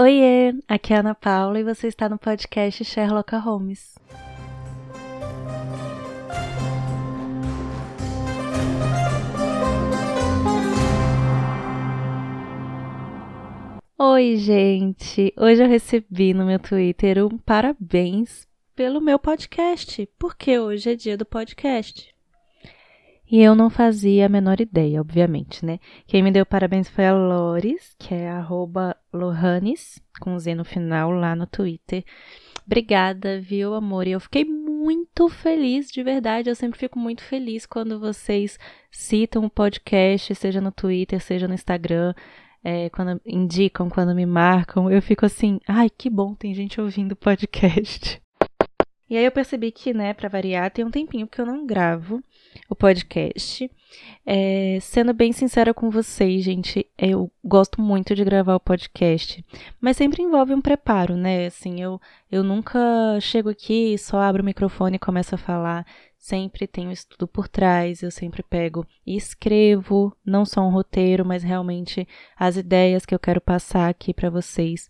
Oiê, aqui é a Ana Paula e você está no podcast Sherlock Holmes. Oi, gente! Hoje eu recebi no meu Twitter um parabéns pelo meu podcast, porque hoje é dia do podcast. E eu não fazia a menor ideia, obviamente, né? Quem me deu parabéns foi a Lores, que é Lohanes, com Z no final, lá no Twitter. Obrigada, viu, amor? E eu fiquei muito feliz, de verdade. Eu sempre fico muito feliz quando vocês citam o podcast, seja no Twitter, seja no Instagram. É, quando indicam, quando me marcam, eu fico assim, ai, que bom, tem gente ouvindo o podcast. E aí eu percebi que, né, para variar, tem um tempinho que eu não gravo o podcast. É, sendo bem sincera com vocês, gente, eu gosto muito de gravar o podcast, mas sempre envolve um preparo, né? Assim, eu, eu nunca chego aqui, só abro o microfone e começo a falar. Sempre tenho estudo por trás, eu sempre pego e escrevo, não só um roteiro, mas realmente as ideias que eu quero passar aqui para vocês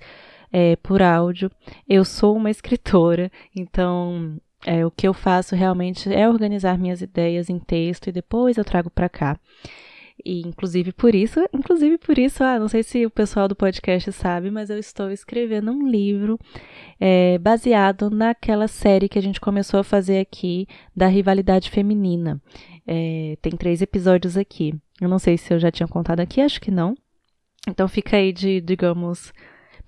é, por áudio. Eu sou uma escritora, então é, o que eu faço realmente é organizar minhas ideias em texto e depois eu trago para cá. E inclusive por isso, inclusive por isso, ah, não sei se o pessoal do podcast sabe, mas eu estou escrevendo um livro é, baseado naquela série que a gente começou a fazer aqui da rivalidade feminina. É, tem três episódios aqui. Eu não sei se eu já tinha contado aqui, acho que não. Então fica aí de, digamos,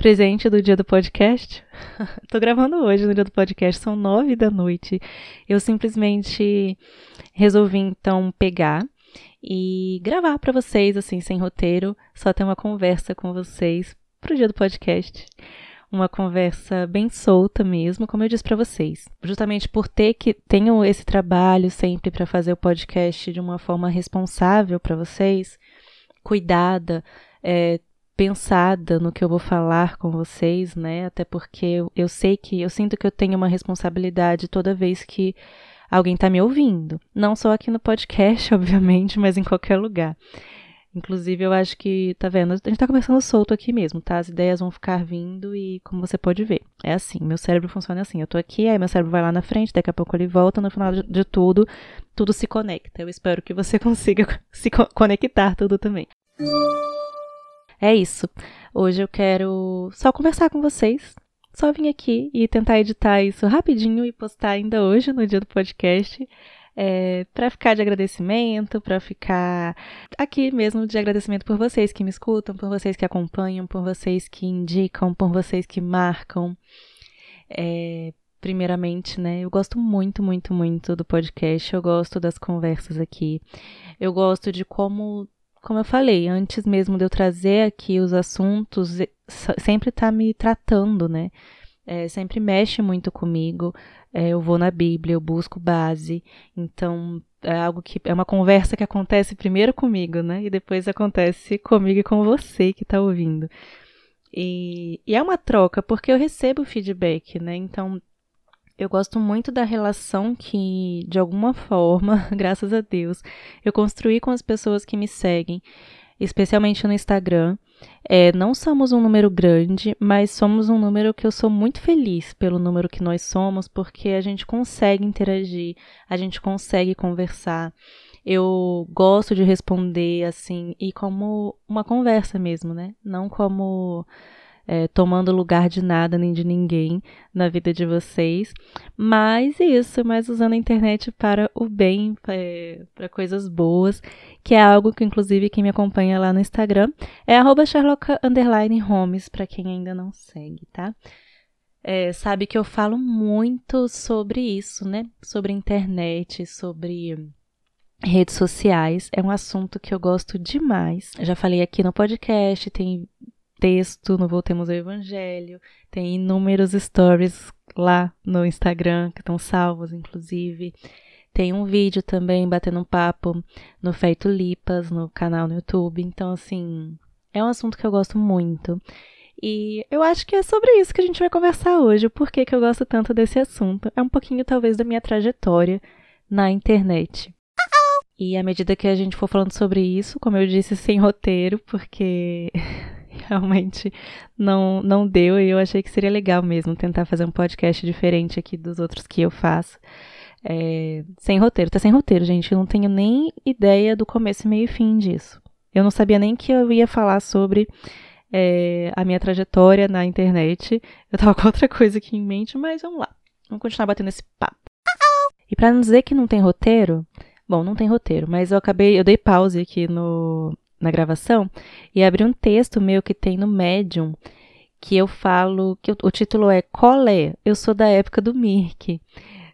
presente do dia do podcast. Tô gravando hoje no dia do podcast, são nove da noite. Eu simplesmente resolvi então pegar e gravar para vocês, assim, sem roteiro, só ter uma conversa com vocês pro dia do podcast. Uma conversa bem solta mesmo, como eu disse para vocês. Justamente por ter que tenho esse trabalho sempre para fazer o podcast de uma forma responsável para vocês, cuidada, é, pensada no que eu vou falar com vocês, né? Até porque eu, eu sei que eu sinto que eu tenho uma responsabilidade toda vez que alguém está me ouvindo. Não só aqui no podcast, obviamente, mas em qualquer lugar. Inclusive, eu acho que, tá vendo? A gente tá conversando solto aqui mesmo, tá? As ideias vão ficar vindo e, como você pode ver, é assim. Meu cérebro funciona assim. Eu tô aqui, aí meu cérebro vai lá na frente, daqui a pouco ele volta, no final de tudo, tudo se conecta. Eu espero que você consiga se conectar tudo também. É isso. Hoje eu quero só conversar com vocês. Só vim aqui e tentar editar isso rapidinho e postar ainda hoje no dia do podcast. É, para ficar de agradecimento, para ficar aqui mesmo de agradecimento por vocês que me escutam, por vocês que acompanham, por vocês que indicam, por vocês que marcam. É, primeiramente, né? Eu gosto muito, muito, muito do podcast. Eu gosto das conversas aqui. Eu gosto de como como eu falei, antes mesmo de eu trazer aqui os assuntos, sempre tá me tratando, né? É, sempre mexe muito comigo. É, eu vou na Bíblia, eu busco base. Então, é algo que é uma conversa que acontece primeiro comigo, né? E depois acontece comigo e com você que está ouvindo. E, e é uma troca, porque eu recebo feedback, né? Então, eu gosto muito da relação que, de alguma forma, graças a Deus, eu construí com as pessoas que me seguem, especialmente no Instagram. É, não somos um número grande, mas somos um número que eu sou muito feliz pelo número que nós somos, porque a gente consegue interagir, a gente consegue conversar. Eu gosto de responder assim, e como uma conversa mesmo, né? Não como é, tomando lugar de nada nem de ninguém na vida de vocês. Mas isso, mas usando a internet para o bem, é, para coisas boas, que é algo que, inclusive, quem me acompanha lá no Instagram é arroba para quem ainda não segue, tá? É, sabe que eu falo muito sobre isso, né? Sobre internet, sobre redes sociais. É um assunto que eu gosto demais. Já falei aqui no podcast, tem texto no Voltemos ao Evangelho, tem inúmeros stories lá no Instagram, que estão salvos, inclusive. Tem um vídeo também batendo um papo no Feito Lipas, no canal no YouTube. Então, assim, é um assunto que eu gosto muito. E eu acho que é sobre isso que a gente vai conversar hoje. O porquê que eu gosto tanto desse assunto. É um pouquinho, talvez, da minha trajetória na internet. E à medida que a gente for falando sobre isso, como eu disse, sem roteiro, porque realmente não, não deu e eu achei que seria legal mesmo tentar fazer um podcast diferente aqui dos outros que eu faço. É, sem roteiro, tá sem roteiro, gente. Eu não tenho nem ideia do começo, meio e fim disso. Eu não sabia nem que eu ia falar sobre é, a minha trajetória na internet. Eu tava com outra coisa aqui em mente, mas vamos lá. Vamos continuar batendo esse papo. E para não dizer que não tem roteiro, bom, não tem roteiro, mas eu acabei, eu dei pause aqui no, na gravação e abri um texto meu que tem no Medium que eu falo que o título é Colé. Eu sou da época do Mirk.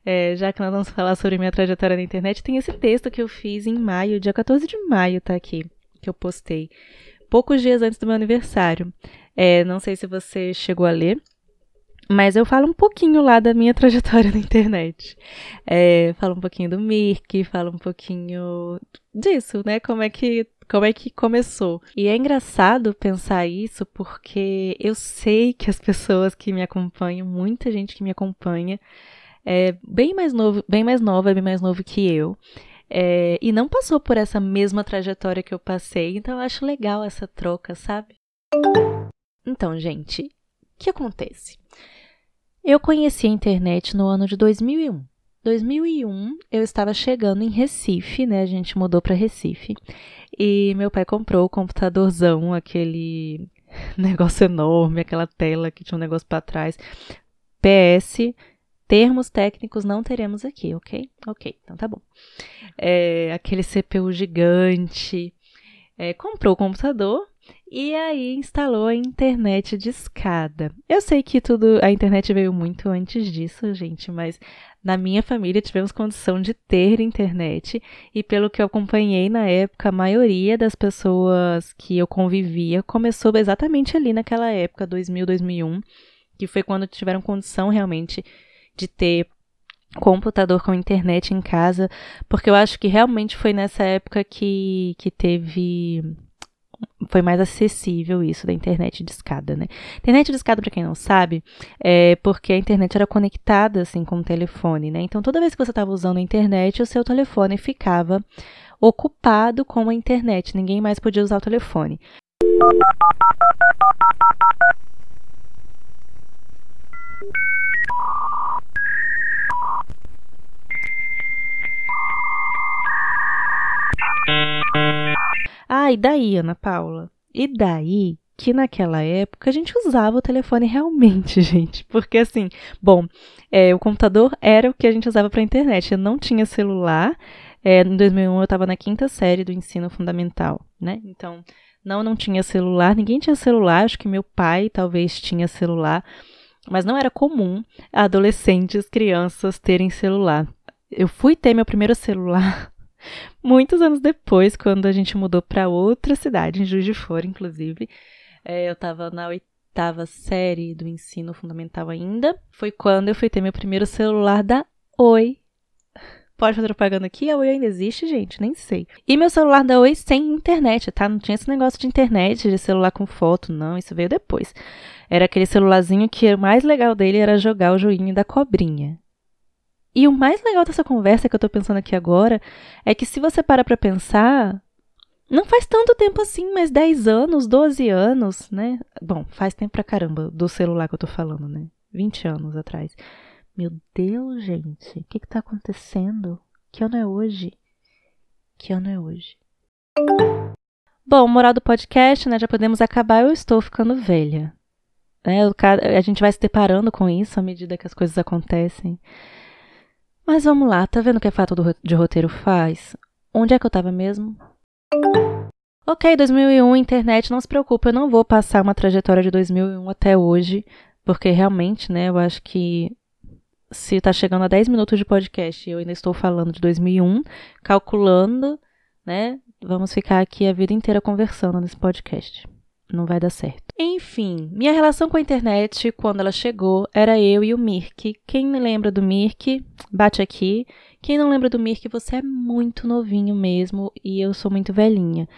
É, já que nós vamos falar sobre minha trajetória na internet, tem esse texto que eu fiz em maio, dia 14 de maio, tá aqui, que eu postei, poucos dias antes do meu aniversário. É, não sei se você chegou a ler, mas eu falo um pouquinho lá da minha trajetória na internet. É, falo um pouquinho do Mirk, falo um pouquinho disso, né? Como é que como é que começou. E é engraçado pensar isso porque eu sei que as pessoas que me acompanham, muita gente que me acompanha, é bem mais novo, bem mais nova, bem mais novo que eu. É, e não passou por essa mesma trajetória que eu passei, então eu acho legal essa troca, sabe? Então, gente, o que acontece? Eu conheci a internet no ano de 2001. 2001, eu estava chegando em Recife, né? A gente mudou para Recife. E meu pai comprou o computadorzão, aquele negócio enorme, aquela tela que tinha um negócio para trás. PS, termos técnicos não teremos aqui, ok? Ok, então tá bom. É, aquele CPU gigante. É, comprou o computador e aí instalou a internet de escada. Eu sei que tudo, a internet veio muito antes disso, gente, mas na minha família tivemos condição de ter internet e pelo que eu acompanhei na época, a maioria das pessoas que eu convivia começou exatamente ali naquela época, 2000, 2001, que foi quando tiveram condição realmente de ter computador com internet em casa, porque eu acho que realmente foi nessa época que, que teve foi mais acessível isso da internet de escada, né? Internet de escada, para quem não sabe, é porque a internet era conectada assim com o telefone, né? Então toda vez que você estava usando a internet, o seu telefone ficava ocupado com a internet, ninguém mais podia usar o telefone. E daí, Ana Paula? E daí que naquela época a gente usava o telefone realmente, gente. Porque assim, bom, é, o computador era o que a gente usava para internet. Eu não tinha celular. É, em 2001 eu estava na quinta série do ensino fundamental, né? Então, não, não tinha celular. Ninguém tinha celular. Acho que meu pai talvez tinha celular. Mas não era comum adolescentes, crianças terem celular. Eu fui ter meu primeiro celular muitos anos depois, quando a gente mudou para outra cidade, em Juiz de Fora, inclusive. É, eu estava na oitava série do ensino fundamental ainda. Foi quando eu fui ter meu primeiro celular da Oi. Pode fazer propaganda aqui? A Oi ainda existe, gente? Nem sei. E meu celular da Oi sem internet, tá? Não tinha esse negócio de internet, de celular com foto, não. Isso veio depois. Era aquele celularzinho que o mais legal dele era jogar o joguinho da cobrinha. E o mais legal dessa conversa que eu tô pensando aqui agora é que se você para pra pensar, não faz tanto tempo assim, mas 10 anos, 12 anos, né? Bom, faz tempo pra caramba do celular que eu tô falando, né? 20 anos atrás. Meu Deus, gente, o que que tá acontecendo? Que ano é hoje? Que ano é hoje? Bom, moral do podcast, né? Já podemos acabar, eu estou ficando velha. É, a gente vai se deparando com isso à medida que as coisas acontecem. Mas vamos lá, tá vendo o que a fato de roteiro faz? Onde é que eu tava mesmo? Ok, 2001, internet, não se preocupe, eu não vou passar uma trajetória de 2001 até hoje, porque realmente, né, eu acho que se tá chegando a 10 minutos de podcast e eu ainda estou falando de 2001, calculando, né, vamos ficar aqui a vida inteira conversando nesse podcast não vai dar certo. Enfim, minha relação com a internet, quando ela chegou, era eu e o Mirk. Quem lembra do Mirk, bate aqui. Quem não lembra do Mirk, você é muito novinho mesmo e eu sou muito velhinha.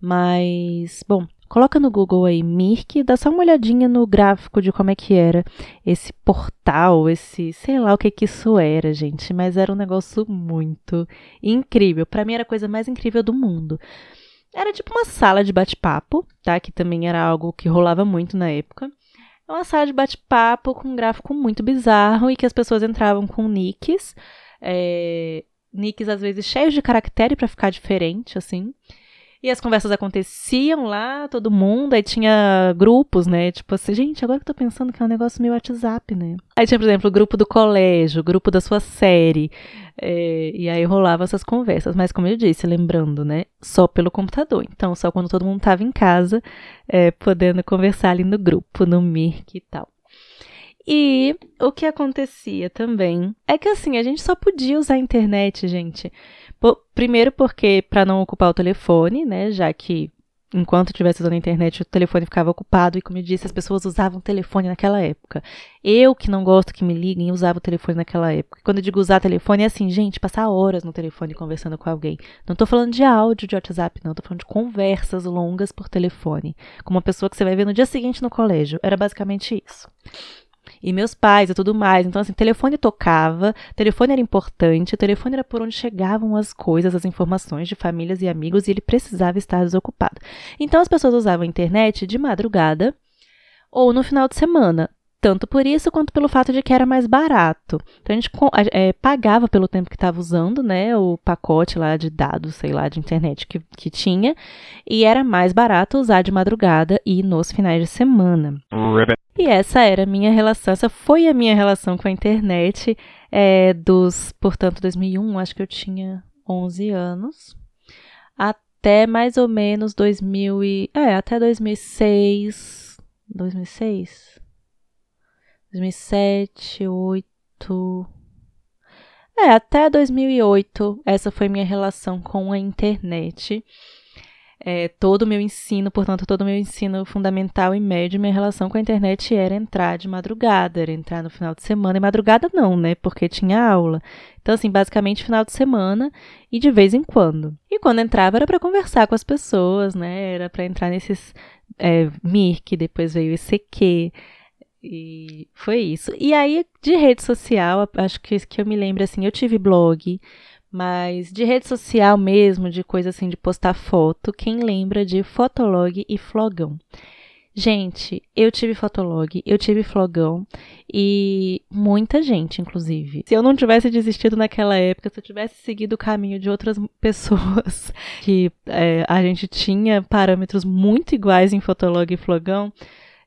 Mas, bom, coloca no Google aí Mirk, dá só uma olhadinha no gráfico de como é que era esse portal, esse, sei lá o que que isso era, gente, mas era um negócio muito incrível. Para mim era a coisa mais incrível do mundo. Era tipo uma sala de bate-papo, tá? Que também era algo que rolava muito na época. É uma sala de bate-papo com um gráfico muito bizarro e que as pessoas entravam com nicks. É, nicks às vezes cheios de caractere para ficar diferente, assim. E as conversas aconteciam lá, todo mundo, aí tinha grupos, né? Tipo assim, gente, agora que eu tô pensando que é um negócio meio WhatsApp, né? Aí tinha, por exemplo, o grupo do colégio, o grupo da sua série. É, e aí rolava essas conversas. Mas, como eu disse, lembrando, né? Só pelo computador. Então, só quando todo mundo tava em casa, é, podendo conversar ali no grupo, no Mirk e tal. E o que acontecia também é que assim, a gente só podia usar a internet, gente. primeiro porque para não ocupar o telefone, né, já que enquanto estivesse usando a internet o telefone ficava ocupado e como eu disse, as pessoas usavam telefone naquela época. Eu que não gosto que me liguem, usava o telefone naquela época. Quando eu digo usar telefone é assim, gente, passar horas no telefone conversando com alguém. Não tô falando de áudio de WhatsApp, não, tô falando de conversas longas por telefone, com uma pessoa que você vai ver no dia seguinte no colégio. Era basicamente isso e meus pais e tudo mais. Então, assim, telefone tocava, telefone era importante, telefone era por onde chegavam as coisas, as informações de famílias e amigos, e ele precisava estar desocupado. Então, as pessoas usavam a internet de madrugada ou no final de semana tanto por isso quanto pelo fato de que era mais barato. Então a gente é, pagava pelo tempo que estava usando, né, o pacote lá de dados, sei lá, de internet que, que tinha, e era mais barato usar de madrugada e nos finais de semana. E essa era a minha relação, essa foi a minha relação com a internet é, dos, portanto, 2001, acho que eu tinha 11 anos, até mais ou menos 2000 e, é, até 2006, 2006, 2007, 2008. É, até 2008, essa foi minha relação com a internet. É, todo o meu ensino, portanto, todo o meu ensino fundamental e médio, minha relação com a internet era entrar de madrugada, era entrar no final de semana. E madrugada não, né? Porque tinha aula. Então, assim, basicamente final de semana e de vez em quando. E quando entrava era para conversar com as pessoas, né? Era para entrar nesses é, Mirk, depois veio ICQ. E foi isso. E aí, de rede social, acho que, que eu me lembro assim, eu tive blog, mas de rede social mesmo, de coisa assim, de postar foto, quem lembra de Fotolog e Flogão? Gente, eu tive Fotolog, eu tive Flogão e muita gente, inclusive. Se eu não tivesse desistido naquela época, se eu tivesse seguido o caminho de outras pessoas que é, a gente tinha parâmetros muito iguais em Fotolog e Flogão,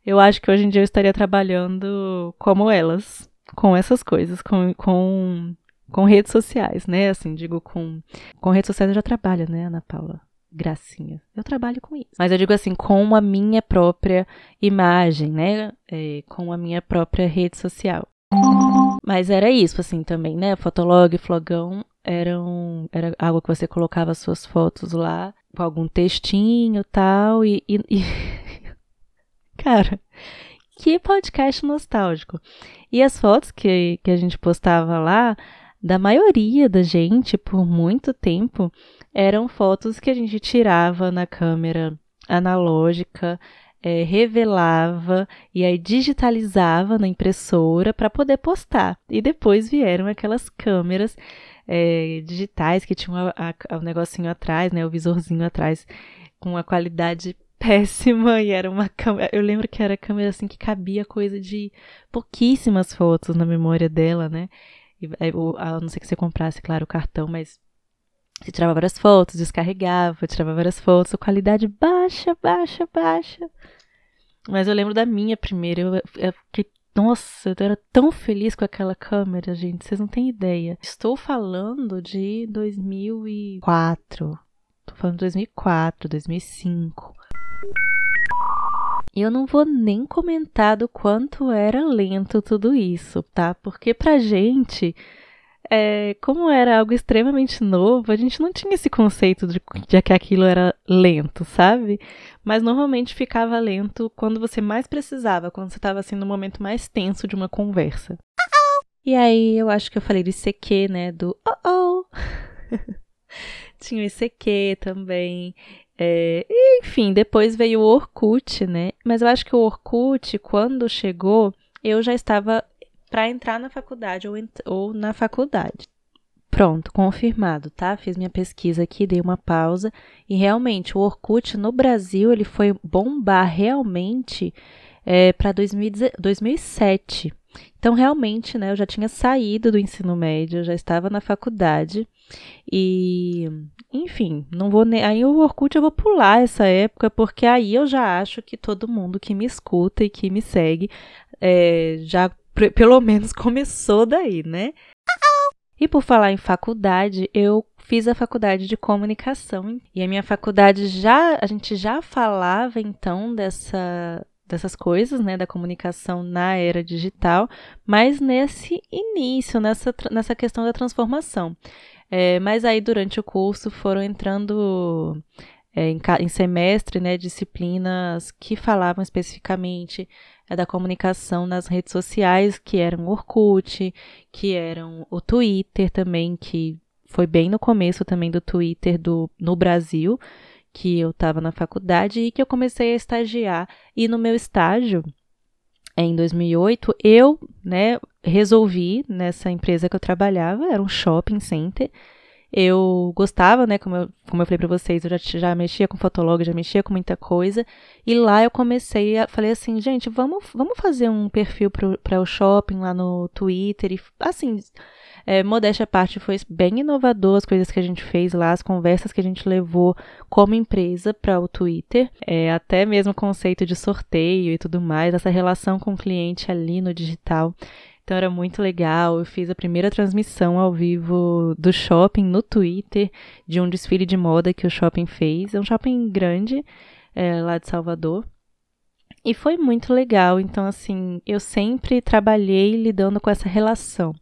eu acho que hoje em dia eu estaria trabalhando como elas, com essas coisas, com, com, com redes sociais, né? Assim, digo, com, com redes sociais eu já trabalho, né, Ana Paula? Gracinha. Eu trabalho com isso. Mas eu digo assim, com a minha própria imagem, né? É, com a minha própria rede social. Mas era isso, assim, também, né? Fotolog, flogão eram, era algo que você colocava suas fotos lá, com algum textinho tal, e, e, e Cara, que podcast nostálgico. E as fotos que, que a gente postava lá, da maioria da gente, por muito tempo, eram fotos que a gente tirava na câmera analógica, é, revelava e aí digitalizava na impressora para poder postar. E depois vieram aquelas câmeras é, digitais que tinham o negocinho atrás, né, o visorzinho atrás, com a qualidade péssima e era uma câmera. Eu lembro que era câmera assim que cabia coisa de pouquíssimas fotos na memória dela, né? E, a não ser que você comprasse, claro, o cartão, mas você tirava várias fotos, descarregava, tirava várias fotos, qualidade baixa, baixa, baixa. Mas eu lembro da minha primeira, eu, eu fiquei nossa, eu era tão feliz com aquela câmera, gente, vocês não têm ideia. Estou falando de 2004. Estou falando de 2004, 2005. Eu não vou nem comentar do quanto era lento tudo isso, tá? Porque pra gente, é, como era algo extremamente novo, a gente não tinha esse conceito de, de que aquilo era lento, sabe? Mas normalmente ficava lento quando você mais precisava, quando você estava assim no momento mais tenso de uma conversa. E aí eu acho que eu falei do ICQ, né? Do oh oh. Tinha o ICQ também. É, enfim, depois veio o Orkut, né? Mas eu acho que o Orkut, quando chegou, eu já estava para entrar na faculdade ou, ou na faculdade. Pronto, confirmado, tá? Fiz minha pesquisa aqui, dei uma pausa e realmente o Orkut no Brasil ele foi bombar realmente é, para 2007. Então, realmente, né, eu já tinha saído do ensino médio, já estava na faculdade e, enfim, não vou nem. Aí o Orkut eu vou pular essa época, porque aí eu já acho que todo mundo que me escuta e que me segue é, já pelo menos começou daí, né? E por falar em faculdade, eu fiz a faculdade de comunicação e a minha faculdade já a gente já falava então dessa dessas coisas, né, da comunicação na era digital, mas nesse início, nessa, nessa questão da transformação. É, mas aí durante o curso foram entrando é, em, em, semestre, né, disciplinas que falavam especificamente é, da comunicação nas redes sociais, que eram o Orkut, que eram o Twitter também, que foi bem no começo também do Twitter do, no Brasil, que eu estava na faculdade e que eu comecei a estagiar. E no meu estágio, em 2008, eu né, resolvi, nessa empresa que eu trabalhava, era um shopping center, eu gostava, né, como eu, como eu falei para vocês, eu já, já mexia com fotólogo, já mexia com muita coisa, e lá eu comecei a, falei assim, gente, vamos, vamos fazer um perfil para o shopping lá no Twitter, e assim, é, modéstia à parte, foi bem inovador as coisas que a gente fez lá, as conversas que a gente levou como empresa para o Twitter, é, até mesmo o conceito de sorteio e tudo mais, essa relação com o cliente ali no digital. Então era muito legal. Eu fiz a primeira transmissão ao vivo do shopping no Twitter, de um desfile de moda que o shopping fez. É um shopping grande é, lá de Salvador. E foi muito legal. Então, assim, eu sempre trabalhei lidando com essa relação.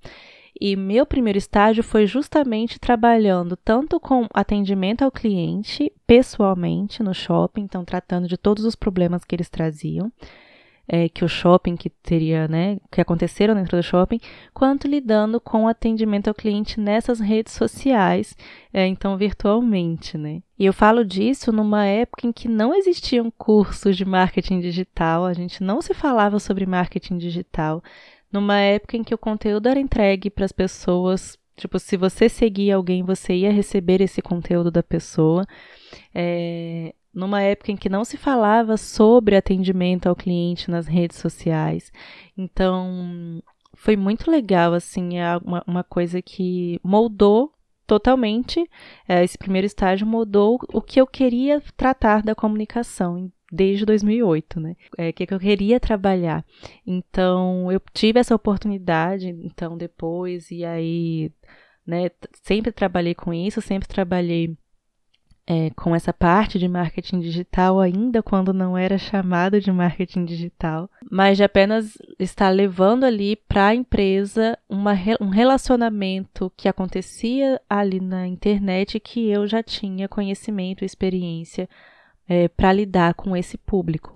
E meu primeiro estágio foi justamente trabalhando tanto com atendimento ao cliente, pessoalmente, no shopping, então tratando de todos os problemas que eles traziam é, que o shopping que teria, né, que aconteceram dentro do shopping, quanto lidando com o atendimento ao cliente nessas redes sociais, é, então virtualmente, né. E eu falo disso numa época em que não existiam cursos de marketing digital, a gente não se falava sobre marketing digital, numa época em que o conteúdo era entregue para as pessoas Tipo, se você seguir alguém, você ia receber esse conteúdo da pessoa. É, numa época em que não se falava sobre atendimento ao cliente nas redes sociais. Então, foi muito legal, assim, é uma, uma coisa que moldou totalmente, é, esse primeiro estágio moldou o que eu queria tratar da comunicação desde 2008, né? É, que, que eu queria trabalhar. Então, eu tive essa oportunidade, então, depois, e aí, né, sempre trabalhei com isso, sempre trabalhei é, com essa parte de marketing digital, ainda quando não era chamado de marketing digital, mas de apenas estar levando ali para a empresa uma, um relacionamento que acontecia ali na internet que eu já tinha conhecimento e experiência é, para lidar com esse público.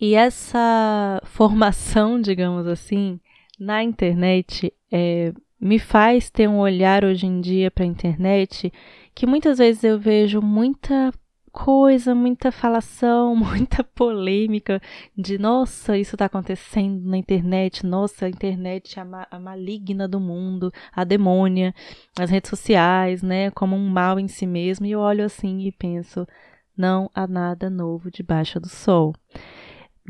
E essa formação, digamos assim, na internet é, me faz ter um olhar hoje em dia para a internet que muitas vezes eu vejo muita coisa, muita falação, muita polêmica de nossa, isso está acontecendo na internet, nossa, a internet é a, ma a, maligna do mundo, a demônia, as redes sociais, né, como um mal em si mesmo, e eu olho assim e penso, não há nada novo debaixo do sol.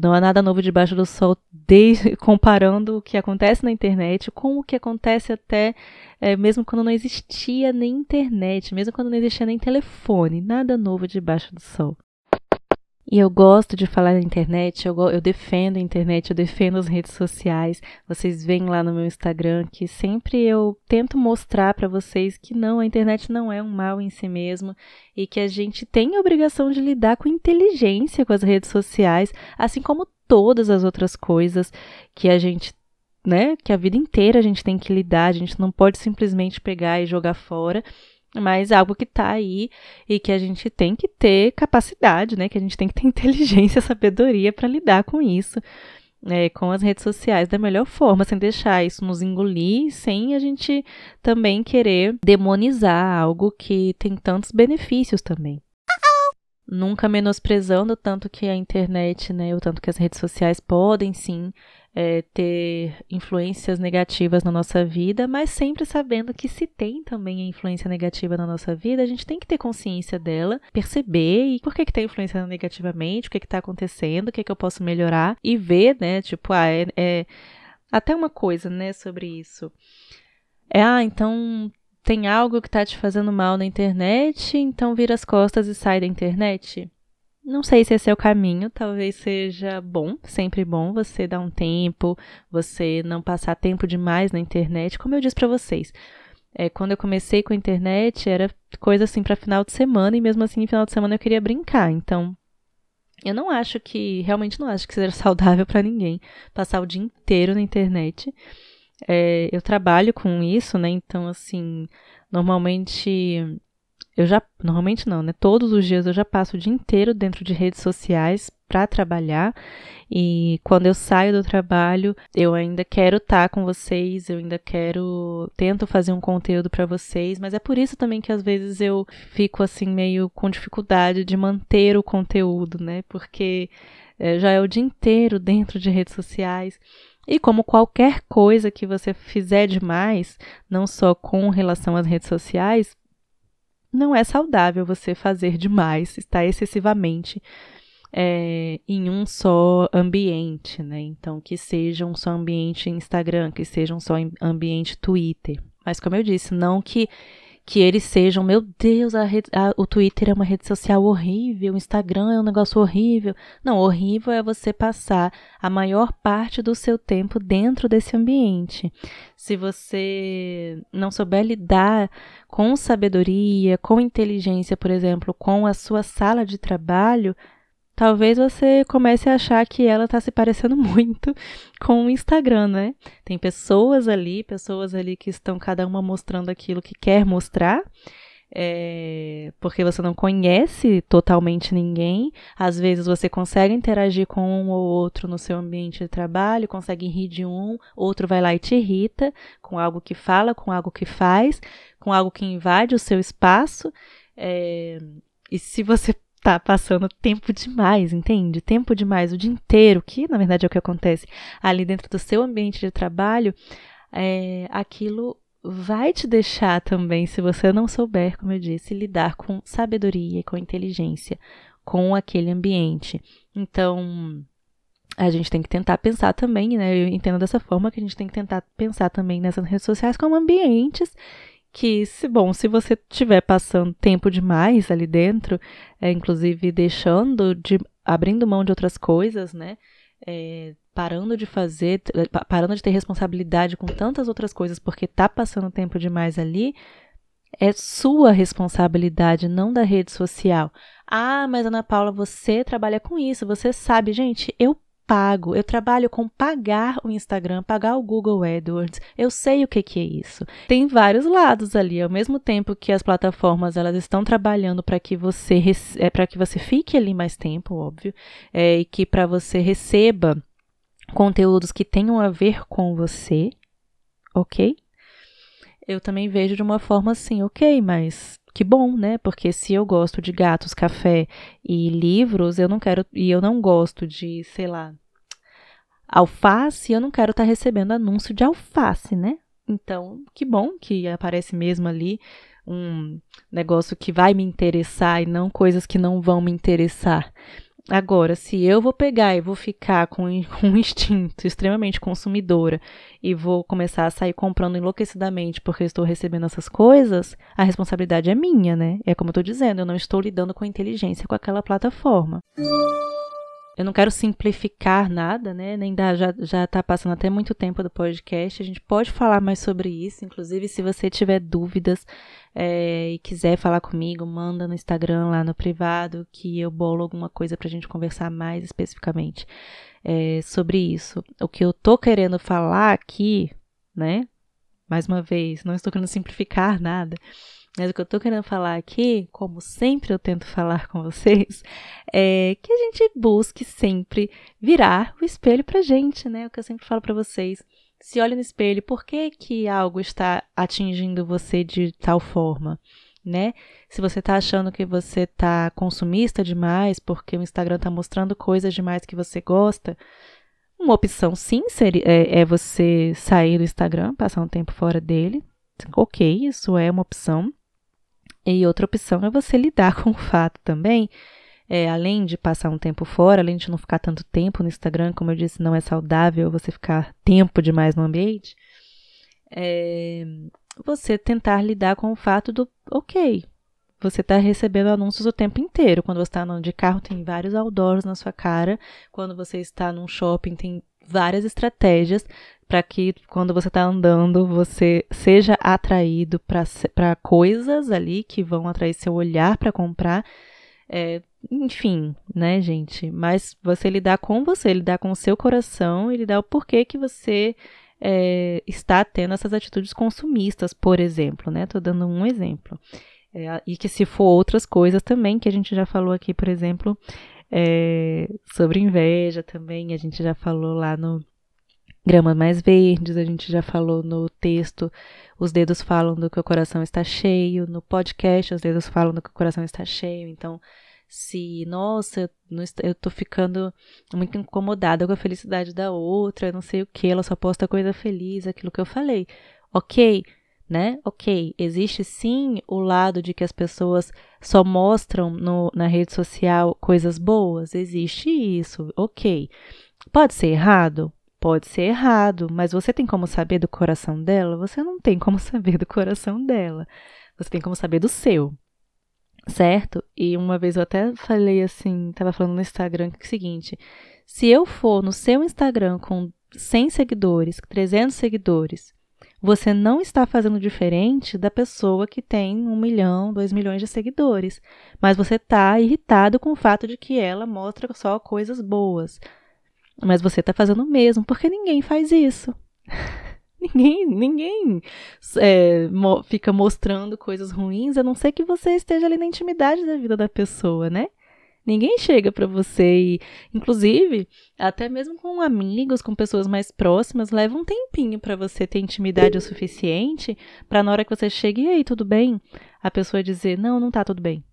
Não há nada novo debaixo do sol, desde, comparando o que acontece na internet com o que acontece até é, mesmo quando não existia nem internet, mesmo quando não existia nem telefone. Nada novo debaixo do sol. E eu gosto de falar na internet, eu, eu defendo a internet, eu defendo as redes sociais. Vocês veem lá no meu Instagram que sempre eu tento mostrar para vocês que não, a internet não é um mal em si mesmo e que a gente tem a obrigação de lidar com inteligência com as redes sociais, assim como todas as outras coisas que a gente né, que a vida inteira a gente tem que lidar, a gente não pode simplesmente pegar e jogar fora mas algo que está aí e que a gente tem que ter capacidade, né? Que a gente tem que ter inteligência, sabedoria para lidar com isso, né, com as redes sociais da melhor forma, sem deixar isso nos engolir, sem a gente também querer demonizar algo que tem tantos benefícios também. Nunca menosprezando tanto que a internet, né, o tanto que as redes sociais podem sim é, ter influências negativas na nossa vida, mas sempre sabendo que se tem também a influência negativa na nossa vida, a gente tem que ter consciência dela, perceber e por que que tá influenciando negativamente, o que que tá acontecendo, o que que eu posso melhorar e ver, né, tipo, ah, é, é até uma coisa, né, sobre isso. É, ah, então tem algo que tá te fazendo mal na internet, então vira as costas e sai da internet. Não sei se esse é o caminho, talvez seja bom, sempre bom você dar um tempo, você não passar tempo demais na internet, como eu disse para vocês. É, quando eu comecei com a internet, era coisa assim para final de semana, e mesmo assim, final de semana eu queria brincar. Então, eu não acho que, realmente não acho que seja saudável para ninguém passar o dia inteiro na internet. É, eu trabalho com isso, né? Então, assim, normalmente eu já, normalmente não, né? Todos os dias eu já passo o dia inteiro dentro de redes sociais para trabalhar e quando eu saio do trabalho, eu ainda quero estar tá com vocês, eu ainda quero tento fazer um conteúdo para vocês, mas é por isso também que às vezes eu fico assim meio com dificuldade de manter o conteúdo, né? Porque é, já é o dia inteiro dentro de redes sociais. E como qualquer coisa que você fizer demais, não só com relação às redes sociais, não é saudável você fazer demais, estar excessivamente é, em um só ambiente, né? Então, que seja um só ambiente Instagram, que seja um só ambiente Twitter. Mas, como eu disse, não que que eles sejam, meu Deus, a rede, a, o Twitter é uma rede social horrível, o Instagram é um negócio horrível. Não, horrível é você passar a maior parte do seu tempo dentro desse ambiente. Se você não souber lidar com sabedoria, com inteligência, por exemplo, com a sua sala de trabalho, talvez você comece a achar que ela está se parecendo muito com o Instagram, né? Tem pessoas ali, pessoas ali que estão cada uma mostrando aquilo que quer mostrar. É, porque você não conhece totalmente ninguém. Às vezes você consegue interagir com um ou outro no seu ambiente de trabalho, consegue rir de um, outro vai lá e te irrita com algo que fala, com algo que faz, com algo que invade o seu espaço. É, e se você tá passando tempo demais, entende? Tempo demais, o dia inteiro, que na verdade é o que acontece ali dentro do seu ambiente de trabalho, é, aquilo vai te deixar também, se você não souber, como eu disse, lidar com sabedoria e com inteligência com aquele ambiente. Então, a gente tem que tentar pensar também, né? Eu entendo dessa forma que a gente tem que tentar pensar também nessas redes sociais como ambientes que, se bom, se você estiver passando tempo demais ali dentro, é, inclusive deixando de abrindo mão de outras coisas, né? É, parando de fazer, parando de ter responsabilidade com tantas outras coisas porque tá passando tempo demais ali, é sua responsabilidade, não da rede social. Ah, mas Ana Paula, você trabalha com isso, você sabe, gente, eu pago. Eu trabalho com pagar o Instagram, pagar o Google AdWords. Eu sei o que, que é isso. Tem vários lados ali. Ao mesmo tempo que as plataformas elas estão trabalhando para que você é para que você fique ali mais tempo, óbvio, é, e que para você receba conteúdos que tenham a ver com você, ok? Eu também vejo de uma forma assim, ok, mas que bom, né? Porque se eu gosto de gatos, café e livros, eu não quero e eu não gosto de, sei lá, alface, eu não quero estar tá recebendo anúncio de alface, né? Então, que bom que aparece mesmo ali um negócio que vai me interessar e não coisas que não vão me interessar. Agora, se eu vou pegar e vou ficar com, um instinto extremamente consumidora e vou começar a sair comprando enlouquecidamente porque estou recebendo essas coisas, a responsabilidade é minha, né? É como eu estou dizendo, eu não estou lidando com inteligência com aquela plataforma. Eu não quero simplificar nada, né? Nem dar, já, já tá passando até muito tempo do podcast. A gente pode falar mais sobre isso. Inclusive, se você tiver dúvidas é, e quiser falar comigo, manda no Instagram lá no privado que eu bolo alguma coisa pra gente conversar mais especificamente é, sobre isso. O que eu tô querendo falar aqui, né? Mais uma vez, não estou querendo simplificar nada mas o que eu tô querendo falar aqui, como sempre eu tento falar com vocês, é que a gente busque sempre virar o espelho pra gente, né? O que eu sempre falo para vocês. Se olha no espelho, por que que algo está atingindo você de tal forma? Né? Se você está achando que você está consumista demais porque o Instagram está mostrando coisas demais que você gosta, Uma opção, sim, seria, é, é você sair do Instagram, passar um tempo fora dele. Ok, isso é uma opção. E outra opção é você lidar com o fato também, é, além de passar um tempo fora, além de não ficar tanto tempo no Instagram, como eu disse, não é saudável você ficar tempo demais no ambiente, é, você tentar lidar com o fato do, ok, você está recebendo anúncios o tempo inteiro. Quando você está andando de carro, tem vários outdoors na sua cara. Quando você está num shopping, tem várias estratégias para que quando você está andando você seja atraído para coisas ali que vão atrair seu olhar para comprar. É, enfim, né, gente? Mas você lidar com você, lidar com o seu coração e lidar o porquê que você é, está tendo essas atitudes consumistas, por exemplo, né? Tô dando um exemplo. É, e que se for outras coisas também, que a gente já falou aqui, por exemplo, é, sobre inveja também, a gente já falou lá no Gramas Mais Verdes, a gente já falou no texto Os Dedos Falam do que o Coração Está Cheio, no podcast Os Dedos Falam do que o Coração Está Cheio, então se, nossa, eu tô ficando muito incomodada com a felicidade da outra, não sei o que, ela só posta coisa feliz, aquilo que eu falei. Ok, né? Ok, existe sim o lado de que as pessoas só mostram no, na rede social coisas boas, existe isso, ok. Pode ser errado? Pode ser errado, mas você tem como saber do coração dela? Você não tem como saber do coração dela. Você tem como saber do seu certo? E uma vez eu até falei assim, tava falando no Instagram que é o seguinte: se eu for no seu Instagram com 100 seguidores, 300 seguidores, você não está fazendo diferente da pessoa que tem um milhão, dois milhões de seguidores, mas você está irritado com o fato de que ela mostra só coisas boas. Mas você está fazendo o mesmo, porque ninguém faz isso. Ninguém, ninguém é, mo fica mostrando coisas ruins, a não ser que você esteja ali na intimidade da vida da pessoa, né? Ninguém chega para você e, inclusive, até mesmo com amigos, com pessoas mais próximas, leva um tempinho para você ter intimidade o suficiente para na hora que você chega e aí, tudo bem? A pessoa dizer: "Não, não tá tudo bem.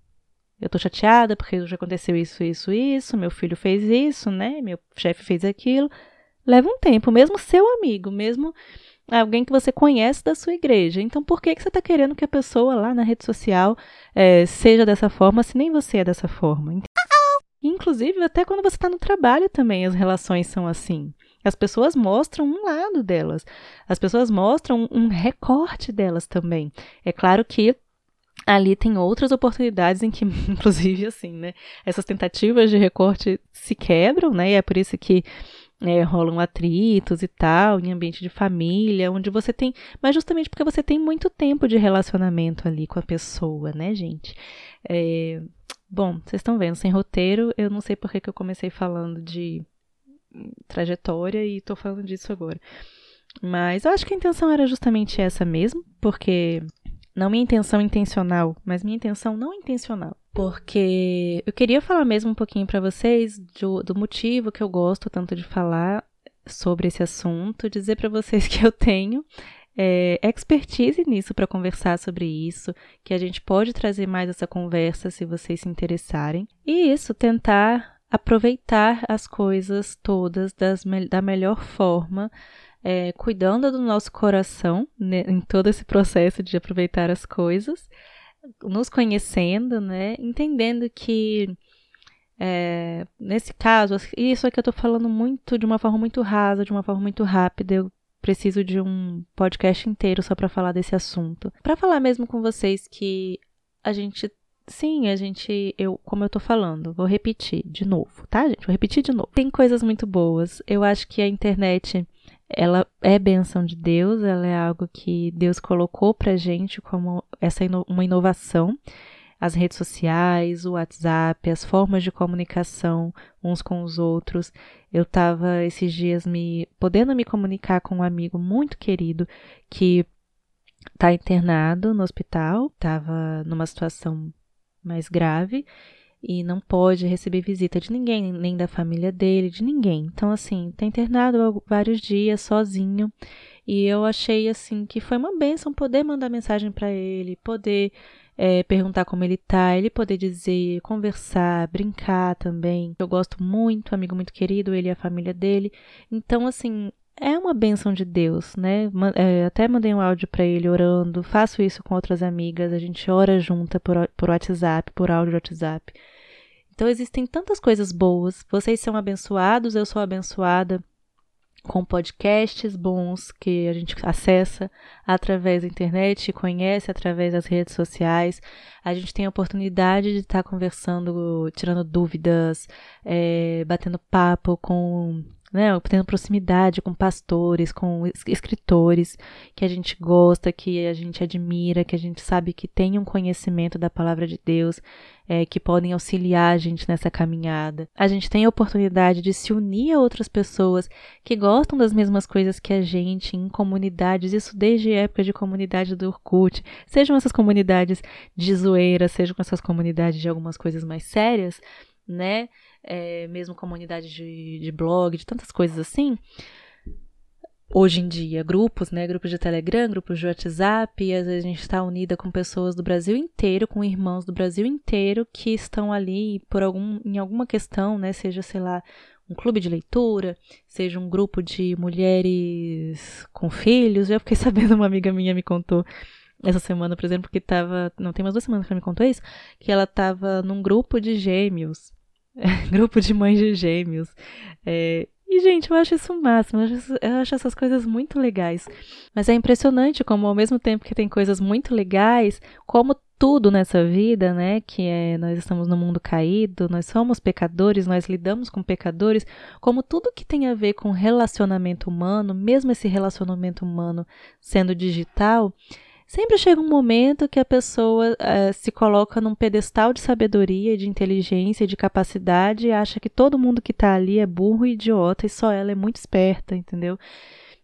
Eu tô chateada porque já aconteceu isso, isso, isso, meu filho fez isso, né? Meu chefe fez aquilo". Leva um tempo, mesmo seu amigo, mesmo alguém que você conhece da sua igreja. Então, por que, que você está querendo que a pessoa lá na rede social é, seja dessa forma, se nem você é dessa forma? Inclusive, até quando você está no trabalho também, as relações são assim. As pessoas mostram um lado delas, as pessoas mostram um recorte delas também. É claro que ali tem outras oportunidades em que, inclusive, assim, né, essas tentativas de recorte se quebram, né, e é por isso que é, rolam atritos e tal, em ambiente de família, onde você tem. Mas justamente porque você tem muito tempo de relacionamento ali com a pessoa, né, gente? É, bom, vocês estão vendo, sem roteiro, eu não sei por que, eu comecei falando de trajetória e tô falando disso agora. Mas eu acho que a intenção era justamente essa mesmo, porque não minha intenção intencional, mas minha intenção não intencional. Porque eu queria falar mesmo um pouquinho para vocês do, do motivo que eu gosto tanto de falar sobre esse assunto, dizer para vocês que eu tenho é, expertise nisso para conversar sobre isso, que a gente pode trazer mais essa conversa se vocês se interessarem. E isso, tentar aproveitar as coisas todas das, da melhor forma é, cuidando do nosso coração né, em todo esse processo de aproveitar as coisas, nos conhecendo, né, entendendo que é, nesse caso, isso que eu estou falando muito de uma forma muito rasa, de uma forma muito rápida. Eu preciso de um podcast inteiro só para falar desse assunto. Para falar mesmo com vocês que a gente Sim, a gente, eu, como eu tô falando, vou repetir de novo, tá, gente? Vou repetir de novo. Tem coisas muito boas. Eu acho que a internet ela é bênção de Deus, ela é algo que Deus colocou pra gente como essa ino uma inovação. As redes sociais, o WhatsApp, as formas de comunicação uns com os outros. Eu estava esses dias me podendo me comunicar com um amigo muito querido que está internado no hospital, estava numa situação mais grave e não pode receber visita de ninguém, nem da família dele, de ninguém. Então, assim, tá internado vários dias sozinho. E eu achei assim que foi uma bênção poder mandar mensagem para ele, poder é, perguntar como ele tá, ele poder dizer, conversar, brincar também. Eu gosto muito, amigo muito querido, ele e a família dele. Então, assim, é uma bênção de Deus, né? É, até mandei um áudio para ele orando, faço isso com outras amigas, a gente ora junta por, por WhatsApp, por áudio WhatsApp. Então existem tantas coisas boas. Vocês são abençoados, eu sou abençoada com podcasts bons que a gente acessa através da internet, conhece através das redes sociais. A gente tem a oportunidade de estar conversando, tirando dúvidas, é, batendo papo com né, tendo proximidade com pastores, com escritores que a gente gosta, que a gente admira, que a gente sabe que tem um conhecimento da palavra de Deus, é, que podem auxiliar a gente nessa caminhada. A gente tem a oportunidade de se unir a outras pessoas que gostam das mesmas coisas que a gente em comunidades, isso desde a época de comunidade do Orkut, sejam essas comunidades de zoeira, sejam essas comunidades de algumas coisas mais sérias, né? É, mesmo comunidade de, de blog, de tantas coisas assim. Hoje em dia, grupos, né? Grupos de Telegram, grupos de WhatsApp, e às vezes a gente está unida com pessoas do Brasil inteiro, com irmãos do Brasil inteiro que estão ali por algum, em alguma questão, né? Seja, sei lá, um clube de leitura, seja um grupo de mulheres com filhos. Eu fiquei sabendo, uma amiga minha me contou essa semana, por exemplo, que estava. Não tem umas duas semanas que ela me contou isso, que ela estava num grupo de gêmeos grupo de mães de gêmeos. É, e, gente, eu acho isso o máximo. Eu acho, eu acho, essas coisas muito legais. Mas é impressionante como, ao mesmo tempo que tem coisas muito legais, como tudo nessa vida, né? Que é nós estamos no mundo caído, nós somos pecadores, nós lidamos com pecadores, como tudo que tem a ver com relacionamento humano, mesmo esse relacionamento humano sendo digital, Sempre chega um momento que a pessoa uh, se coloca num pedestal de sabedoria, de inteligência, de capacidade e acha que todo mundo que está ali é burro e idiota e só ela é muito esperta, entendeu?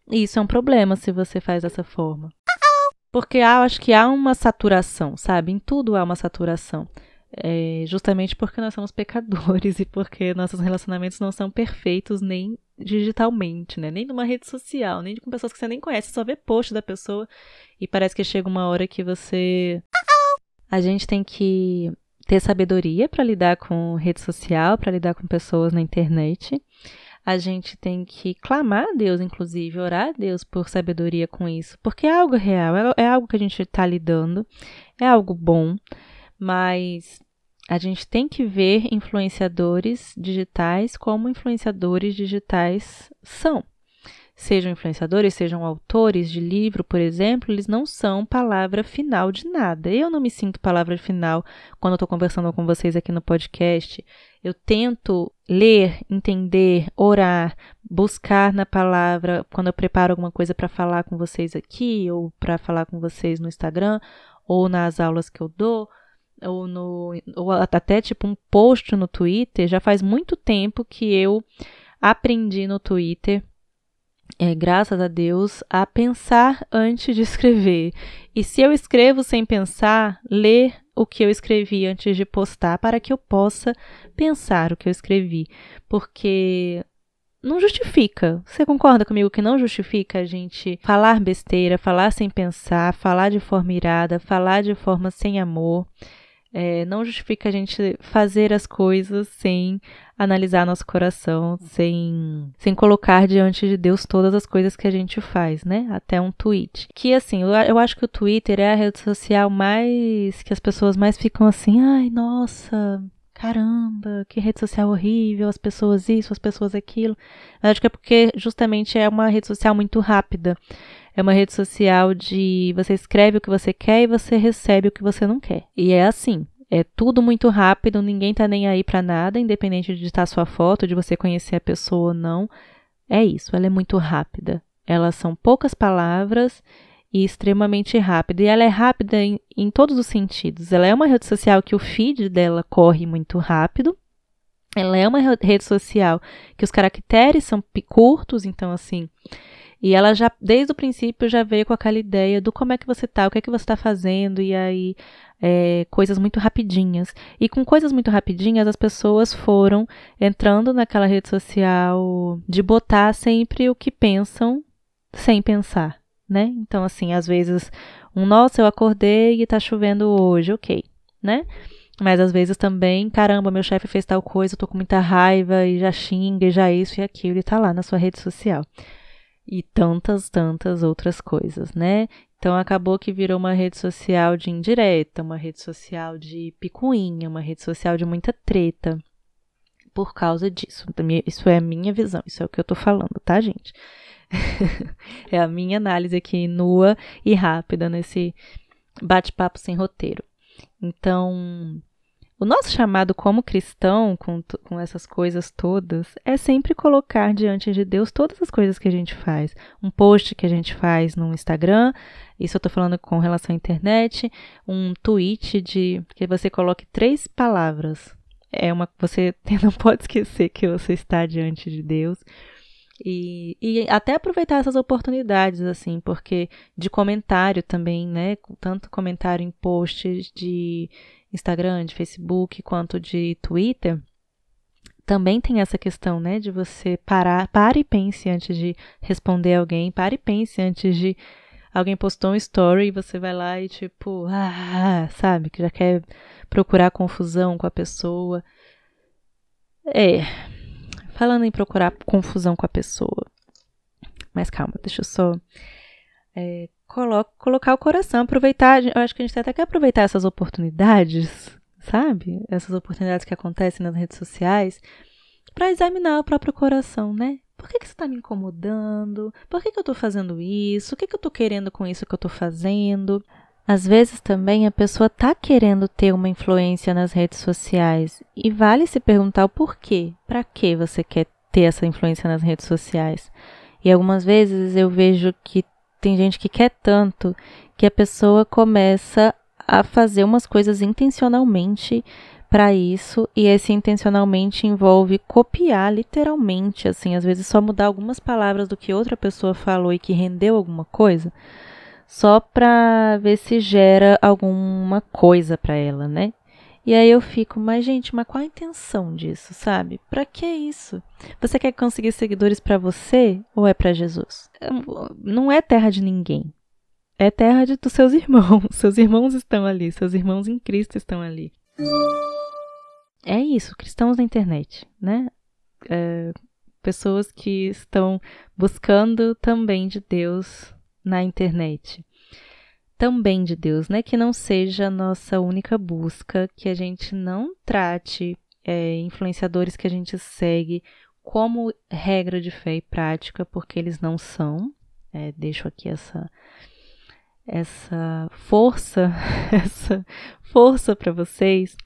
E isso é um problema se você faz dessa forma. Porque há, acho que há uma saturação, sabe? Em tudo há uma saturação. É, justamente porque nós somos pecadores e porque nossos relacionamentos não são perfeitos nem digitalmente, né? Nem numa rede social, nem com pessoas que você nem conhece, só vê post da pessoa e parece que chega uma hora que você a gente tem que ter sabedoria para lidar com rede social, para lidar com pessoas na internet. A gente tem que clamar a Deus, inclusive, orar a Deus por sabedoria com isso, porque é algo real, é, é algo que a gente está lidando, é algo bom, mas a gente tem que ver influenciadores digitais como influenciadores digitais são. Sejam influenciadores, sejam autores de livro, por exemplo, eles não são palavra final de nada. Eu não me sinto palavra final quando estou conversando com vocês aqui no podcast. Eu tento ler, entender, orar, buscar na palavra quando eu preparo alguma coisa para falar com vocês aqui, ou para falar com vocês no Instagram, ou nas aulas que eu dou ou no ou até tipo um post no Twitter, já faz muito tempo que eu aprendi no Twitter, é, graças a Deus, a pensar antes de escrever. E se eu escrevo sem pensar, ler o que eu escrevi antes de postar para que eu possa pensar o que eu escrevi, porque não justifica. Você concorda comigo que não justifica a gente falar besteira, falar sem pensar, falar de forma irada, falar de forma sem amor? É, não justifica a gente fazer as coisas sem analisar nosso coração, sem, sem colocar diante de Deus todas as coisas que a gente faz, né? Até um tweet. Que assim, eu, eu acho que o Twitter é a rede social mais. que as pessoas mais ficam assim, ai, nossa, caramba, que rede social horrível, as pessoas isso, as pessoas aquilo. Eu acho que é porque justamente é uma rede social muito rápida. É uma rede social de você escreve o que você quer e você recebe o que você não quer. E é assim. É tudo muito rápido, ninguém tá nem aí para nada, independente de estar sua foto, de você conhecer a pessoa ou não. É isso, ela é muito rápida. Elas são poucas palavras e extremamente rápida. E ela é rápida em, em todos os sentidos. Ela é uma rede social que o feed dela corre muito rápido. Ela é uma rede social que os caracteres são curtos, então assim, e ela já, desde o princípio, já veio com aquela ideia do como é que você tá, o que é que você está fazendo, e aí é, coisas muito rapidinhas. E com coisas muito rapidinhas, as pessoas foram entrando naquela rede social de botar sempre o que pensam sem pensar. né? Então, assim, às vezes, um nossa, eu acordei e tá chovendo hoje, ok, né? Mas às vezes também, caramba, meu chefe fez tal coisa, eu tô com muita raiva e já xinga e já isso e aquilo e tá lá na sua rede social. E tantas, tantas outras coisas, né? Então acabou que virou uma rede social de indireta, uma rede social de picuinha, uma rede social de muita treta por causa disso. Isso é a minha visão, isso é o que eu tô falando, tá, gente? é a minha análise aqui nua e rápida nesse bate-papo sem roteiro. Então, o nosso chamado como cristão, com, com essas coisas todas, é sempre colocar diante de Deus todas as coisas que a gente faz. Um post que a gente faz no Instagram, isso eu estou falando com relação à internet, um tweet de que você coloque três palavras. É uma você não pode esquecer que você está diante de Deus. E, e até aproveitar essas oportunidades, assim, porque de comentário também, né? Tanto comentário em posts de Instagram, de Facebook, quanto de Twitter, também tem essa questão, né, de você parar, pare e pense antes de responder alguém, pare e pense antes de alguém postou um story e você vai lá e tipo, ah, sabe, que já quer procurar confusão com a pessoa. É, falando em procurar confusão com a pessoa. Mas calma, deixa eu só é, coloca, colocar o coração, aproveitar. Eu acho que a gente até que aproveitar essas oportunidades, sabe? Essas oportunidades que acontecem nas redes sociais, para examinar o próprio coração, né? Por que, que isso está me incomodando? Por que, que eu estou fazendo isso? O que, que eu estou querendo com isso que eu estou fazendo? Às vezes também a pessoa está querendo ter uma influência nas redes sociais e vale se perguntar o porquê, para que você quer ter essa influência nas redes sociais. E algumas vezes eu vejo que tem gente que quer tanto que a pessoa começa a fazer umas coisas intencionalmente para isso e esse intencionalmente envolve copiar literalmente, assim, às vezes só mudar algumas palavras do que outra pessoa falou e que rendeu alguma coisa, só para ver se gera alguma coisa para ela, né? E aí eu fico, mas gente, mas qual a intenção disso, sabe? Para que isso? Você quer conseguir seguidores para você ou é para Jesus? Não é terra de ninguém. É terra de, dos seus irmãos. Seus irmãos estão ali, seus irmãos em Cristo estão ali. É isso, cristãos na internet, né? É, pessoas que estão buscando também de Deus na internet também de Deus, né? Que não seja a nossa única busca, que a gente não trate é, influenciadores que a gente segue como regra de fé e prática, porque eles não são. É, deixo aqui essa essa força, essa força para vocês.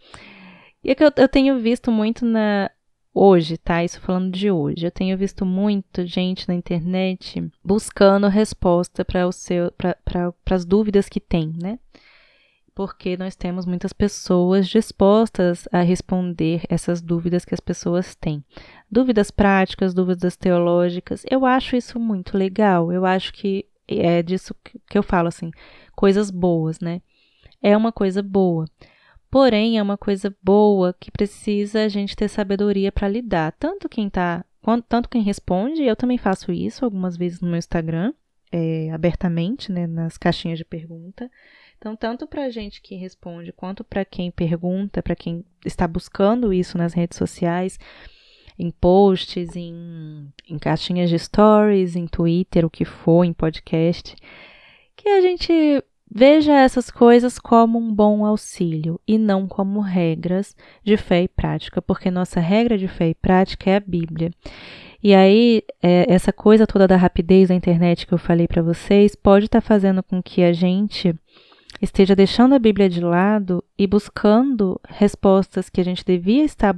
E é que eu, eu tenho visto muito na hoje, tá? Isso falando de hoje. Eu tenho visto muito gente na internet buscando resposta para seu para as dúvidas que tem, né? Porque nós temos muitas pessoas dispostas a responder essas dúvidas que as pessoas têm. Dúvidas práticas, dúvidas teológicas. Eu acho isso muito legal. Eu acho que é disso que eu falo assim, coisas boas, né? É uma coisa boa. Porém, é uma coisa boa que precisa a gente ter sabedoria para lidar. Tanto quem tá, tanto quem responde, eu também faço isso algumas vezes no meu Instagram, é, abertamente, né, nas caixinhas de pergunta. Então, tanto para a gente que responde, quanto para quem pergunta, para quem está buscando isso nas redes sociais, em posts, em, em caixinhas de stories, em Twitter, o que for, em podcast, que a gente Veja essas coisas como um bom auxílio e não como regras de fé e prática, porque nossa regra de fé e prática é a Bíblia. E aí, é, essa coisa toda da rapidez da internet que eu falei para vocês pode estar tá fazendo com que a gente esteja deixando a Bíblia de lado e buscando respostas que a gente devia estar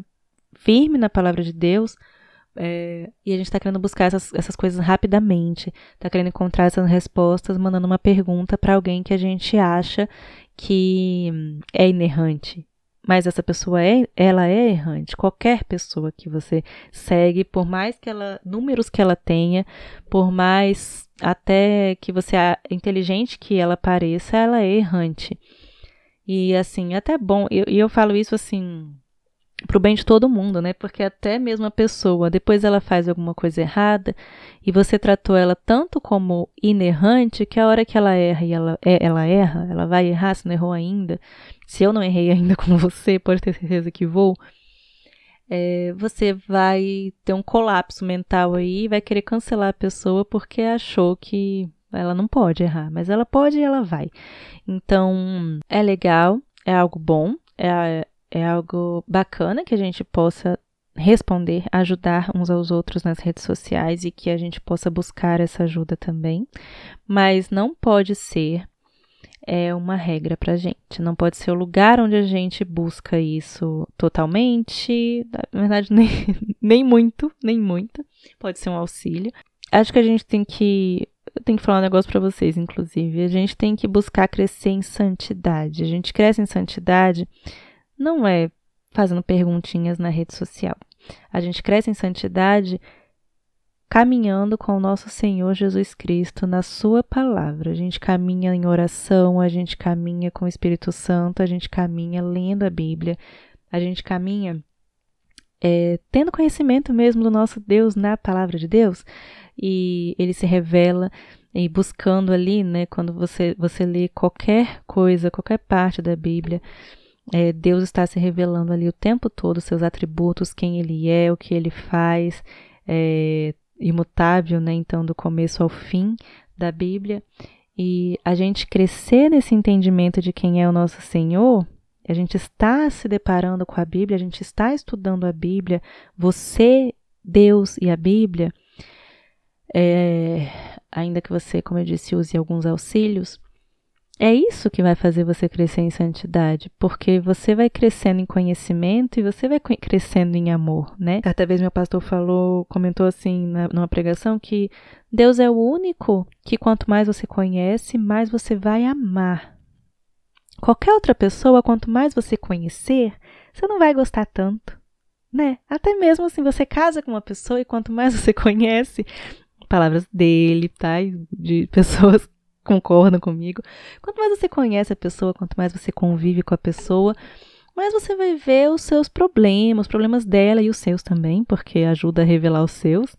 firme na palavra de Deus é, e a gente está querendo buscar essas, essas coisas rapidamente, está querendo encontrar essas respostas, mandando uma pergunta para alguém que a gente acha que é inerrante. Mas essa pessoa é, ela é errante. Qualquer pessoa que você segue, por mais que ela, números que ela tenha, por mais até que você é inteligente que ela pareça, ela é errante. E assim, até bom. E eu, eu falo isso assim pro bem de todo mundo, né? Porque até mesmo a pessoa, depois ela faz alguma coisa errada e você tratou ela tanto como inerrante que a hora que ela erra e ela, é, ela erra, ela vai errar se não errou ainda. Se eu não errei ainda com você, pode ter certeza que vou. É, você vai ter um colapso mental aí e vai querer cancelar a pessoa porque achou que ela não pode errar, mas ela pode e ela vai. Então, é legal, é algo bom, é, é algo bacana que a gente possa responder, ajudar uns aos outros nas redes sociais e que a gente possa buscar essa ajuda também, mas não pode ser é uma regra para gente. Não pode ser o lugar onde a gente busca isso totalmente, na verdade nem, nem muito, nem muito. Pode ser um auxílio. Acho que a gente tem que eu tenho que falar um negócio para vocês, inclusive. A gente tem que buscar crescer em santidade. A gente cresce em santidade não é fazendo perguntinhas na rede social. A gente cresce em santidade caminhando com o nosso Senhor Jesus Cristo na Sua palavra. A gente caminha em oração, a gente caminha com o Espírito Santo, a gente caminha lendo a Bíblia, a gente caminha é, tendo conhecimento mesmo do nosso Deus na palavra de Deus e ele se revela e buscando ali, né, quando você, você lê qualquer coisa, qualquer parte da Bíblia, é, Deus está se revelando ali o tempo todo, seus atributos, quem Ele é, o que Ele faz, é, imutável, né? Então, do começo ao fim da Bíblia. E a gente crescer nesse entendimento de quem é o nosso Senhor, a gente está se deparando com a Bíblia, a gente está estudando a Bíblia, você, Deus e a Bíblia, é, ainda que você, como eu disse, use alguns auxílios, é isso que vai fazer você crescer em santidade, porque você vai crescendo em conhecimento e você vai crescendo em amor, né? Certa vez meu pastor falou, comentou assim na, numa pregação que Deus é o único que quanto mais você conhece, mais você vai amar. Qualquer outra pessoa, quanto mais você conhecer, você não vai gostar tanto, né? Até mesmo assim, você casa com uma pessoa e quanto mais você conhece, palavras dele, tá? De pessoas concordam comigo. Quanto mais você conhece a pessoa, quanto mais você convive com a pessoa, mais você vai ver os seus problemas, os problemas dela e os seus também, porque ajuda a revelar os seus.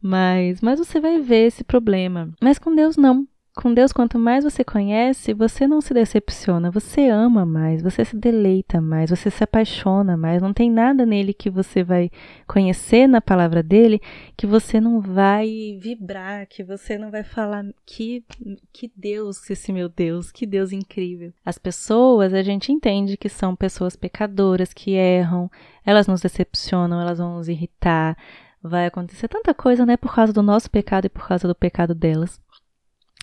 Mas, mas você vai ver esse problema. Mas com Deus não. Com Deus, quanto mais você conhece, você não se decepciona, você ama mais, você se deleita mais, você se apaixona mais. Não tem nada nele que você vai conhecer na palavra dele que você não vai vibrar, que você não vai falar que que Deus, esse meu Deus, que Deus incrível. As pessoas, a gente entende que são pessoas pecadoras que erram, elas nos decepcionam, elas vão nos irritar. Vai acontecer tanta coisa, né, por causa do nosso pecado e por causa do pecado delas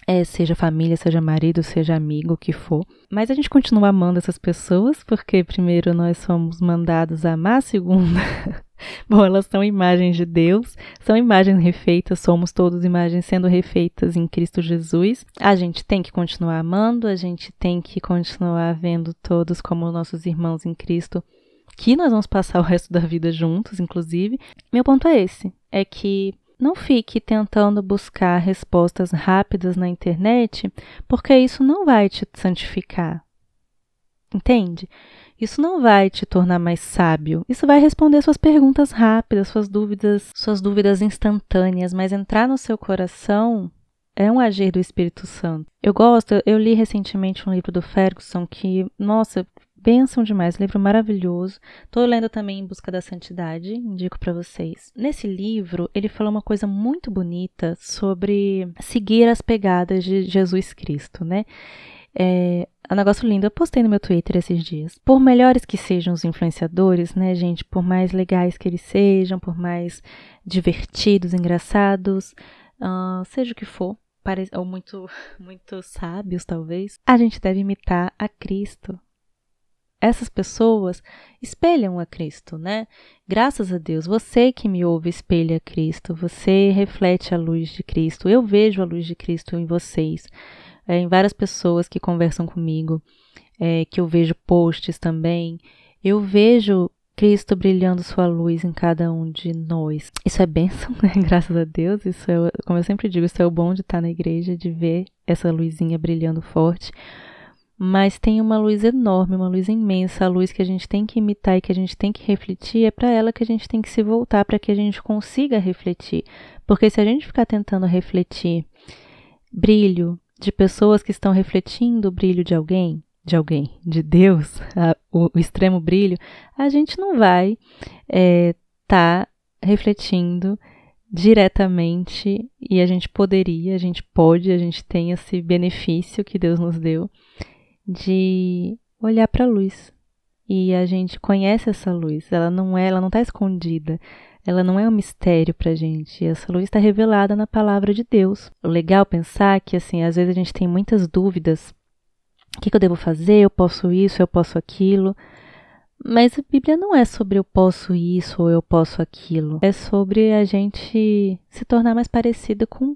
é, seja família, seja marido, seja amigo, o que for. Mas a gente continua amando essas pessoas, porque primeiro nós somos mandados a amar, segundo, bom, elas são imagens de Deus, são imagens refeitas, somos todos imagens sendo refeitas em Cristo Jesus. A gente tem que continuar amando, a gente tem que continuar vendo todos como nossos irmãos em Cristo, que nós vamos passar o resto da vida juntos, inclusive. Meu ponto é esse, é que não fique tentando buscar respostas rápidas na internet, porque isso não vai te santificar. Entende? Isso não vai te tornar mais sábio. Isso vai responder suas perguntas rápidas, suas dúvidas, suas dúvidas instantâneas, mas entrar no seu coração é um agir do Espírito Santo. Eu gosto, eu li recentemente um livro do Ferguson que, nossa, Bênção demais, livro maravilhoso. Estou lendo também Em Busca da Santidade, indico para vocês. Nesse livro, ele falou uma coisa muito bonita sobre seguir as pegadas de Jesus Cristo, né? É, é um negócio lindo. Eu postei no meu Twitter esses dias. Por melhores que sejam os influenciadores, né, gente? Por mais legais que eles sejam, por mais divertidos, engraçados, uh, seja o que for, ou muito, muito sábios, talvez, a gente deve imitar a Cristo essas pessoas espelham a Cristo, né? Graças a Deus, você que me ouve espelha Cristo, você reflete a luz de Cristo. Eu vejo a luz de Cristo em vocês, é, em várias pessoas que conversam comigo, é, que eu vejo posts também. Eu vejo Cristo brilhando sua luz em cada um de nós. Isso é bênção, né? Graças a Deus. Isso é, como eu sempre digo, isso é o bom de estar na igreja, de ver essa luzinha brilhando forte. Mas tem uma luz enorme, uma luz imensa, a luz que a gente tem que imitar e que a gente tem que refletir, é para ela que a gente tem que se voltar para que a gente consiga refletir. Porque se a gente ficar tentando refletir brilho de pessoas que estão refletindo o brilho de alguém, de alguém, de Deus, a, o, o, extremo brilho, a gente não vai estar é, tá refletindo diretamente e a gente poderia, a gente pode, a gente tem esse benefício que Deus nos deu de olhar para a luz. E a gente conhece essa luz, ela não é, ela não está escondida, ela não é um mistério para a gente. Essa luz está revelada na palavra de Deus. O legal pensar que assim, às vezes a gente tem muitas dúvidas. O que, que eu devo fazer? Eu posso isso? Eu posso aquilo? Mas a Bíblia não é sobre eu posso isso ou eu posso aquilo. É sobre a gente se tornar mais parecido com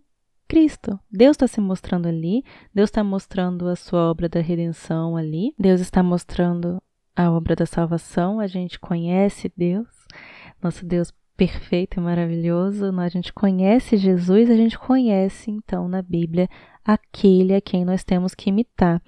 Cristo. Deus está se mostrando ali, Deus está mostrando a sua obra da redenção ali, Deus está mostrando a obra da salvação, a gente conhece Deus, nosso Deus perfeito e maravilhoso, a gente conhece Jesus, a gente conhece então na Bíblia aquele a quem nós temos que imitar.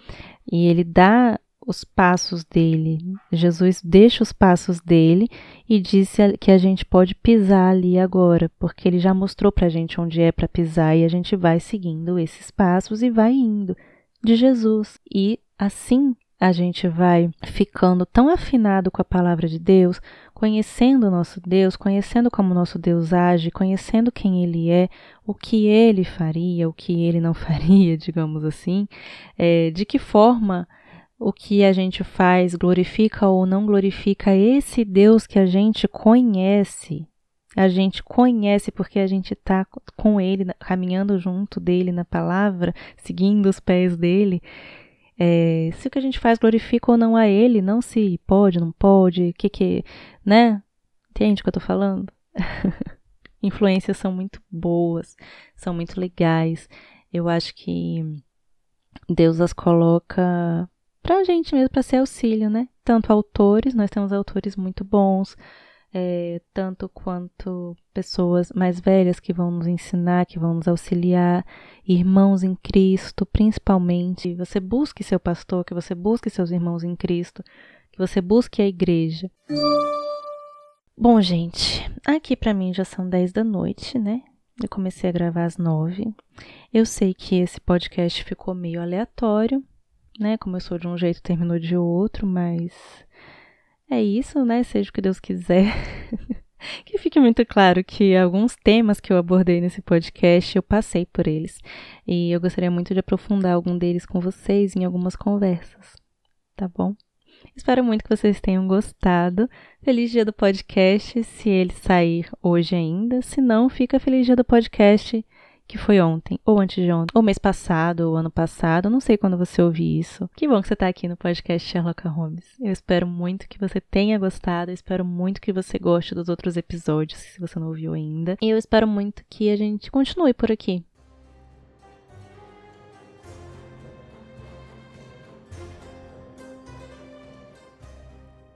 E ele dá os passos dele. Jesus deixa os passos dele e disse que a gente pode pisar ali agora, porque ele já mostrou para a gente onde é para pisar e a gente vai seguindo esses passos e vai indo de Jesus. E assim a gente vai ficando tão afinado com a palavra de Deus, conhecendo o nosso Deus, conhecendo como o nosso Deus age, conhecendo quem Ele é, o que Ele faria, o que Ele não faria, digamos assim, é, de que forma o que a gente faz glorifica ou não glorifica esse Deus que a gente conhece. A gente conhece porque a gente está com Ele, caminhando junto dele na palavra, seguindo os pés dele. É, se o que a gente faz glorifica ou não a Ele, não se pode, não pode, o que que, né? Entende o que eu tô falando? Influências são muito boas, são muito legais. Eu acho que Deus as coloca para a gente mesmo, para ser auxílio, né? Tanto autores, nós temos autores muito bons, é, tanto quanto pessoas mais velhas que vão nos ensinar, que vão nos auxiliar, irmãos em Cristo, principalmente. Você busque seu pastor, que você busque seus irmãos em Cristo, que você busque a igreja. Bom, gente, aqui para mim já são 10 da noite, né? Eu comecei a gravar às 9. Eu sei que esse podcast ficou meio aleatório, né? Começou de um jeito, terminou de outro, mas é isso, né? Seja o que Deus quiser. que fique muito claro que alguns temas que eu abordei nesse podcast, eu passei por eles. E eu gostaria muito de aprofundar algum deles com vocês em algumas conversas. Tá bom? Espero muito que vocês tenham gostado. Feliz dia do podcast, se ele sair hoje ainda. Se não, fica feliz dia do podcast que foi ontem, ou antes de ontem, ou mês passado, ou ano passado, não sei quando você ouvir isso. Que bom que você está aqui no podcast Sherlock Holmes. Eu espero muito que você tenha gostado, eu espero muito que você goste dos outros episódios, se você não ouviu ainda. E eu espero muito que a gente continue por aqui,